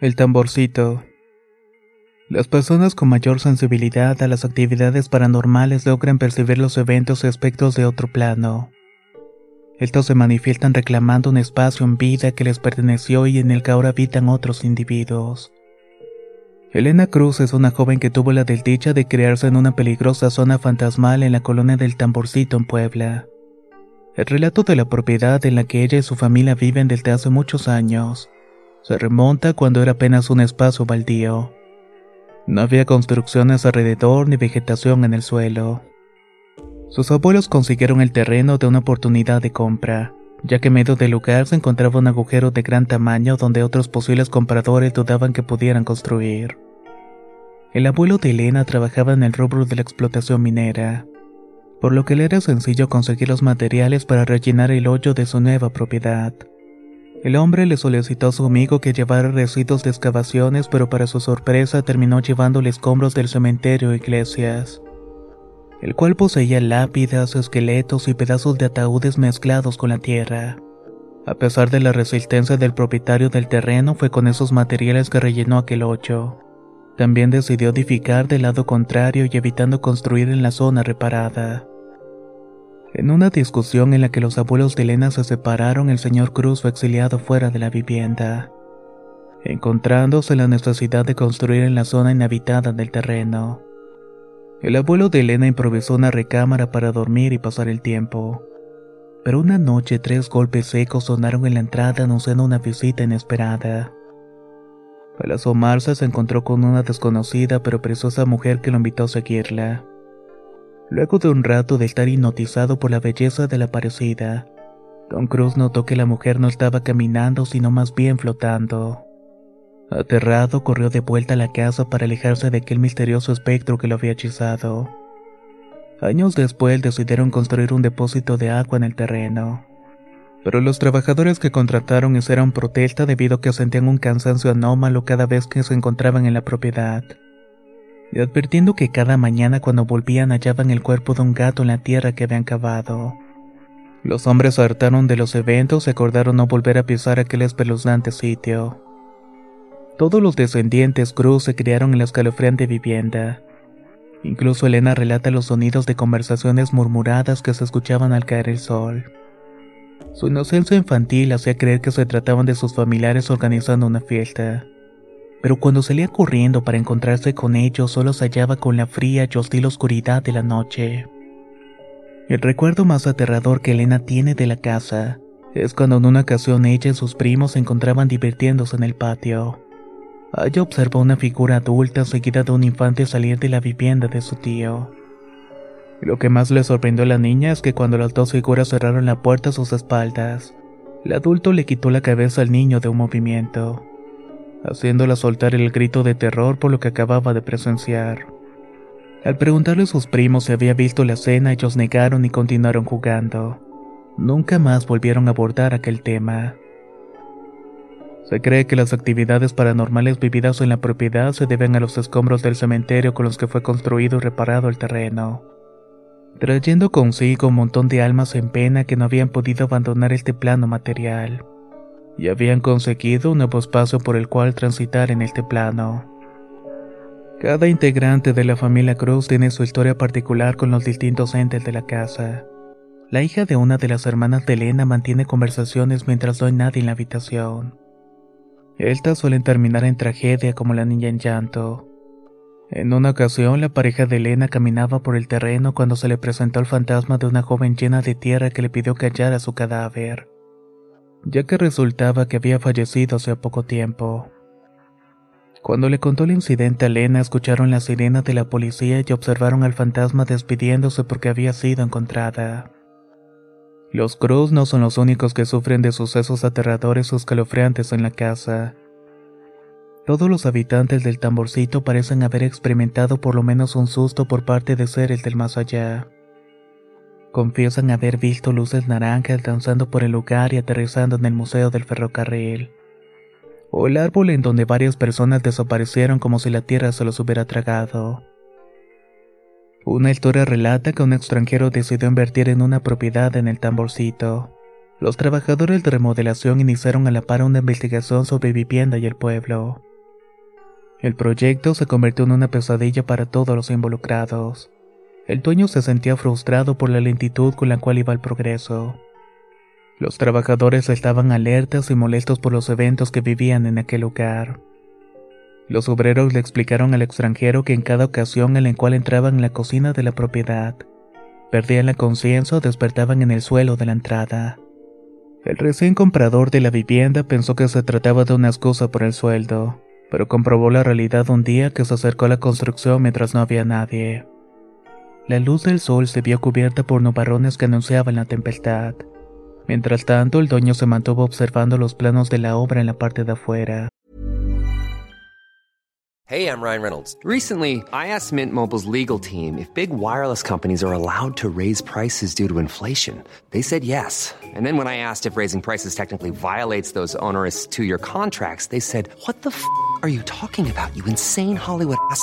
El tamborcito. Las personas con mayor sensibilidad a las actividades paranormales logran percibir los eventos y aspectos de otro plano. Estos se manifiestan reclamando un espacio en vida que les perteneció y en el que ahora habitan otros individuos. Elena Cruz es una joven que tuvo la desdicha de criarse en una peligrosa zona fantasmal en la colonia del Tamborcito en Puebla. El relato de la propiedad en la que ella y su familia viven desde hace muchos años se remonta cuando era apenas un espacio baldío. No había construcciones alrededor ni vegetación en el suelo. Sus abuelos consiguieron el terreno de una oportunidad de compra, ya que en medio del lugar se encontraba un agujero de gran tamaño donde otros posibles compradores dudaban que pudieran construir. El abuelo de Elena trabajaba en el rubro de la explotación minera, por lo que le era sencillo conseguir los materiales para rellenar el hoyo de su nueva propiedad. El hombre le solicitó a su amigo que llevara residuos de excavaciones, pero para su sorpresa terminó llevándole escombros del cementerio e iglesias, el cual poseía lápidas, esqueletos y pedazos de ataúdes mezclados con la tierra. A pesar de la resistencia del propietario del terreno, fue con esos materiales que rellenó aquel hoyo. También decidió edificar del lado contrario y evitando construir en la zona reparada. En una discusión en la que los abuelos de Elena se separaron, el señor Cruz fue exiliado fuera de la vivienda, encontrándose la necesidad de construir en la zona inhabitada del terreno. El abuelo de Elena improvisó una recámara para dormir y pasar el tiempo. Pero una noche tres golpes secos sonaron en la entrada anunciando una visita inesperada. Al asomarse se encontró con una desconocida pero preciosa mujer que lo invitó a seguirla. Luego de un rato de estar hipnotizado por la belleza de la parecida, Don Cruz notó que la mujer no estaba caminando sino más bien flotando. Aterrado, corrió de vuelta a la casa para alejarse de aquel misterioso espectro que lo había hechizado. Años después decidieron construir un depósito de agua en el terreno. Pero los trabajadores que contrataron hicieron protesta debido a que sentían un cansancio anómalo cada vez que se encontraban en la propiedad y advirtiendo que cada mañana cuando volvían hallaban el cuerpo de un gato en la tierra que habían cavado. Los hombres hartaron de los eventos y acordaron no volver a pisar aquel espeluznante sitio. Todos los descendientes Cruz se criaron en la escalofriante vivienda. Incluso Elena relata los sonidos de conversaciones murmuradas que se escuchaban al caer el sol. Su inocencia infantil hacía creer que se trataban de sus familiares organizando una fiesta pero cuando salía corriendo para encontrarse con ellos solo se hallaba con la fría y hostil oscuridad de la noche. El recuerdo más aterrador que Elena tiene de la casa es cuando en una ocasión ella y sus primos se encontraban divirtiéndose en el patio. Ella observó una figura adulta seguida de un infante salir de la vivienda de su tío. Lo que más le sorprendió a la niña es que cuando las dos figuras cerraron la puerta a sus espaldas, el adulto le quitó la cabeza al niño de un movimiento haciéndola soltar el grito de terror por lo que acababa de presenciar. Al preguntarle a sus primos si había visto la escena, ellos negaron y continuaron jugando. Nunca más volvieron a abordar aquel tema. Se cree que las actividades paranormales vividas en la propiedad se deben a los escombros del cementerio con los que fue construido y reparado el terreno. trayendo consigo un montón de almas en pena que no habían podido abandonar este plano material, y habían conseguido un nuevo espacio por el cual transitar en este plano. Cada integrante de la familia Cruz tiene su historia particular con los distintos entes de la casa. La hija de una de las hermanas de Elena mantiene conversaciones mientras no hay nadie en la habitación. Estas suelen terminar en tragedia como la niña en llanto. En una ocasión, la pareja de Elena caminaba por el terreno cuando se le presentó el fantasma de una joven llena de tierra que le pidió callar a su cadáver, ya que resultaba que había fallecido hace poco tiempo. Cuando le contó el incidente a Elena, escucharon la sirena de la policía y observaron al fantasma despidiéndose porque había sido encontrada. Los Cruz no son los únicos que sufren de sucesos aterradores o escalofriantes en la casa. Todos los habitantes del tamborcito parecen haber experimentado por lo menos un susto por parte de seres del más allá. Confiesan haber visto luces naranjas danzando por el lugar y aterrizando en el Museo del Ferrocarril. O el árbol en donde varias personas desaparecieron como si la tierra se los hubiera tragado. Una historia relata que un extranjero decidió invertir en una propiedad en el tamborcito. Los trabajadores de remodelación iniciaron a la par una investigación sobre vivienda y el pueblo. El proyecto se convirtió en una pesadilla para todos los involucrados. El dueño se sentía frustrado por la lentitud con la cual iba el progreso. Los trabajadores estaban alertas y molestos por los eventos que vivían en aquel lugar. Los obreros le explicaron al extranjero que en cada ocasión en la cual entraban en la cocina de la propiedad, perdían la conciencia o despertaban en el suelo de la entrada. El recién comprador de la vivienda pensó que se trataba de una excusa por el sueldo pero comprobó la realidad un día que se acercó a la construcción mientras no había nadie. La luz del sol se vio cubierta por nubarrones que anunciaban la tempestad. Mientras tanto, el dueño se mantuvo observando los planos de la obra en la parte de afuera. Hey, I'm Ryan Reynolds. Recently, I asked Mint Mobile's legal team if big wireless companies are allowed to raise prices due to inflation. They said yes. And then when I asked if raising prices technically violates those onerous two year contracts, they said, What the f are you talking about, you insane Hollywood ass?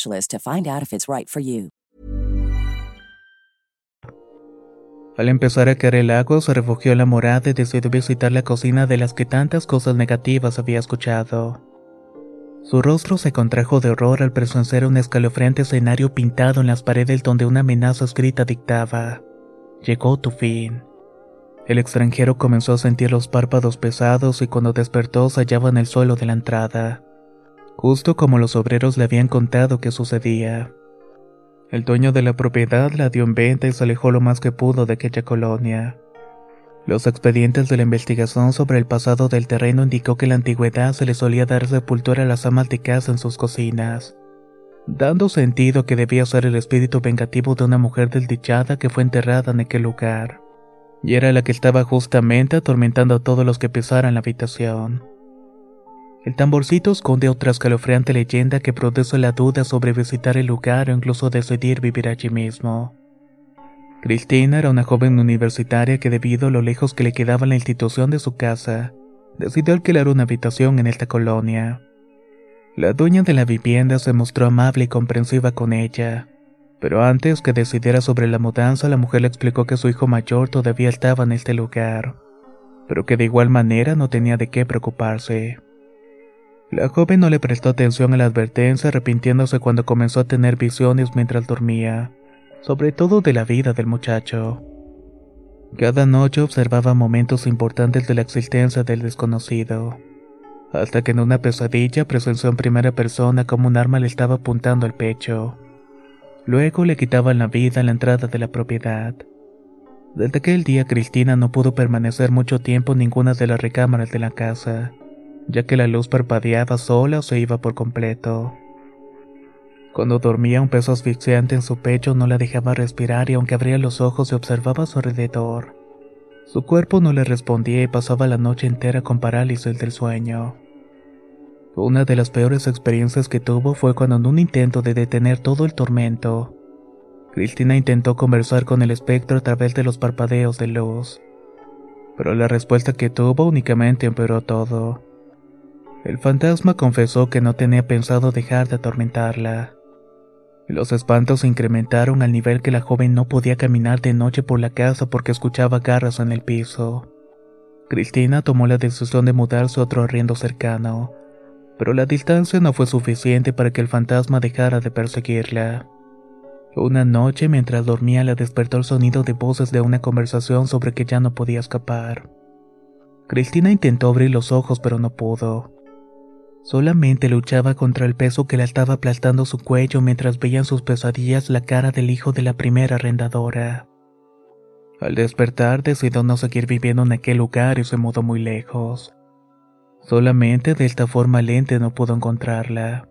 to find out if it's right. Al empezar a caer el agua, se refugió en la morada y decidió visitar la cocina de las que tantas cosas negativas había escuchado. Su rostro se contrajo de horror al presenciar un escalofriante escenario pintado en las paredes donde una amenaza escrita dictaba: Llegó tu fin. El extranjero comenzó a sentir los párpados pesados y cuando despertó se hallaba en el suelo de la entrada, justo como los obreros le habían contado que sucedía. El dueño de la propiedad la dio en venta y se alejó lo más que pudo de aquella colonia. Los expedientes de la investigación sobre el pasado del terreno indicó que en la antigüedad se le solía dar sepultura a las amas de casa en sus cocinas, dando sentido que debía ser el espíritu vengativo de una mujer desdichada que fue enterrada en aquel lugar, y era la que estaba justamente atormentando a todos los que pisaran la habitación. El tamborcito esconde otra escalofriante leyenda que produce la duda sobre visitar el lugar o incluso decidir vivir allí mismo. Cristina era una joven universitaria que debido a lo lejos que le quedaba la institución de su casa, decidió alquilar una habitación en esta colonia. La dueña de la vivienda se mostró amable y comprensiva con ella, Pero antes que decidiera sobre la mudanza, la mujer le explicó que su hijo mayor todavía estaba en este lugar, pero que de igual manera no tenía de qué preocuparse. La joven no le prestó atención a la advertencia, arrepintiéndose cuando comenzó a tener visiones mientras dormía, sobre todo de la vida del muchacho. Cada noche observaba momentos importantes de la existencia del desconocido, hasta que en una pesadilla presenció en primera persona como un arma le estaba apuntando al pecho. Luego le quitaban la vida en la entrada de la propiedad. Desde aquel día Cristina no pudo permanecer mucho tiempo en ninguna de las recámaras de la casa, ya que la luz parpadeaba sola o se iba por completo. Cuando dormía un peso asfixiante en su pecho no la dejaba respirar y aunque abría los ojos se observaba a su alrededor. Su cuerpo no le respondía y pasaba la noche entera con parálisis del sueño. Una de las peores experiencias que tuvo fue cuando en un intento de detener todo el tormento, Cristina intentó conversar con el espectro a través de los parpadeos de luz. Pero la respuesta que tuvo únicamente empeoró todo. El fantasma confesó que no tenía pensado dejar de atormentarla. Los espantos se incrementaron al nivel que la joven no podía caminar de noche por la casa porque escuchaba garras en el piso. Cristina tomó la decisión de mudarse a otro arriendo cercano, pero la distancia no fue suficiente para que el fantasma dejara de perseguirla. Una noche mientras dormía la despertó el sonido de voces de una conversación sobre que ya no podía escapar. Cristina intentó abrir los ojos pero no pudo. Solamente luchaba contra el peso que la estaba aplastando su cuello mientras veía en sus pesadillas la cara del hijo de la primera arrendadora. Al despertar decidió no seguir viviendo en aquel lugar y se mudó muy lejos. Solamente de esta forma lente no pudo encontrarla.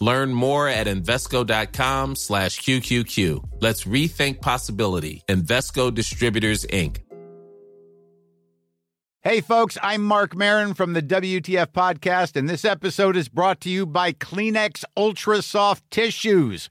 Learn more at Invesco.com slash QQQ. Let's rethink possibility. Investco Distributors, Inc. Hey, folks, I'm Mark Marin from the WTF Podcast, and this episode is brought to you by Kleenex Ultra Soft Tissues,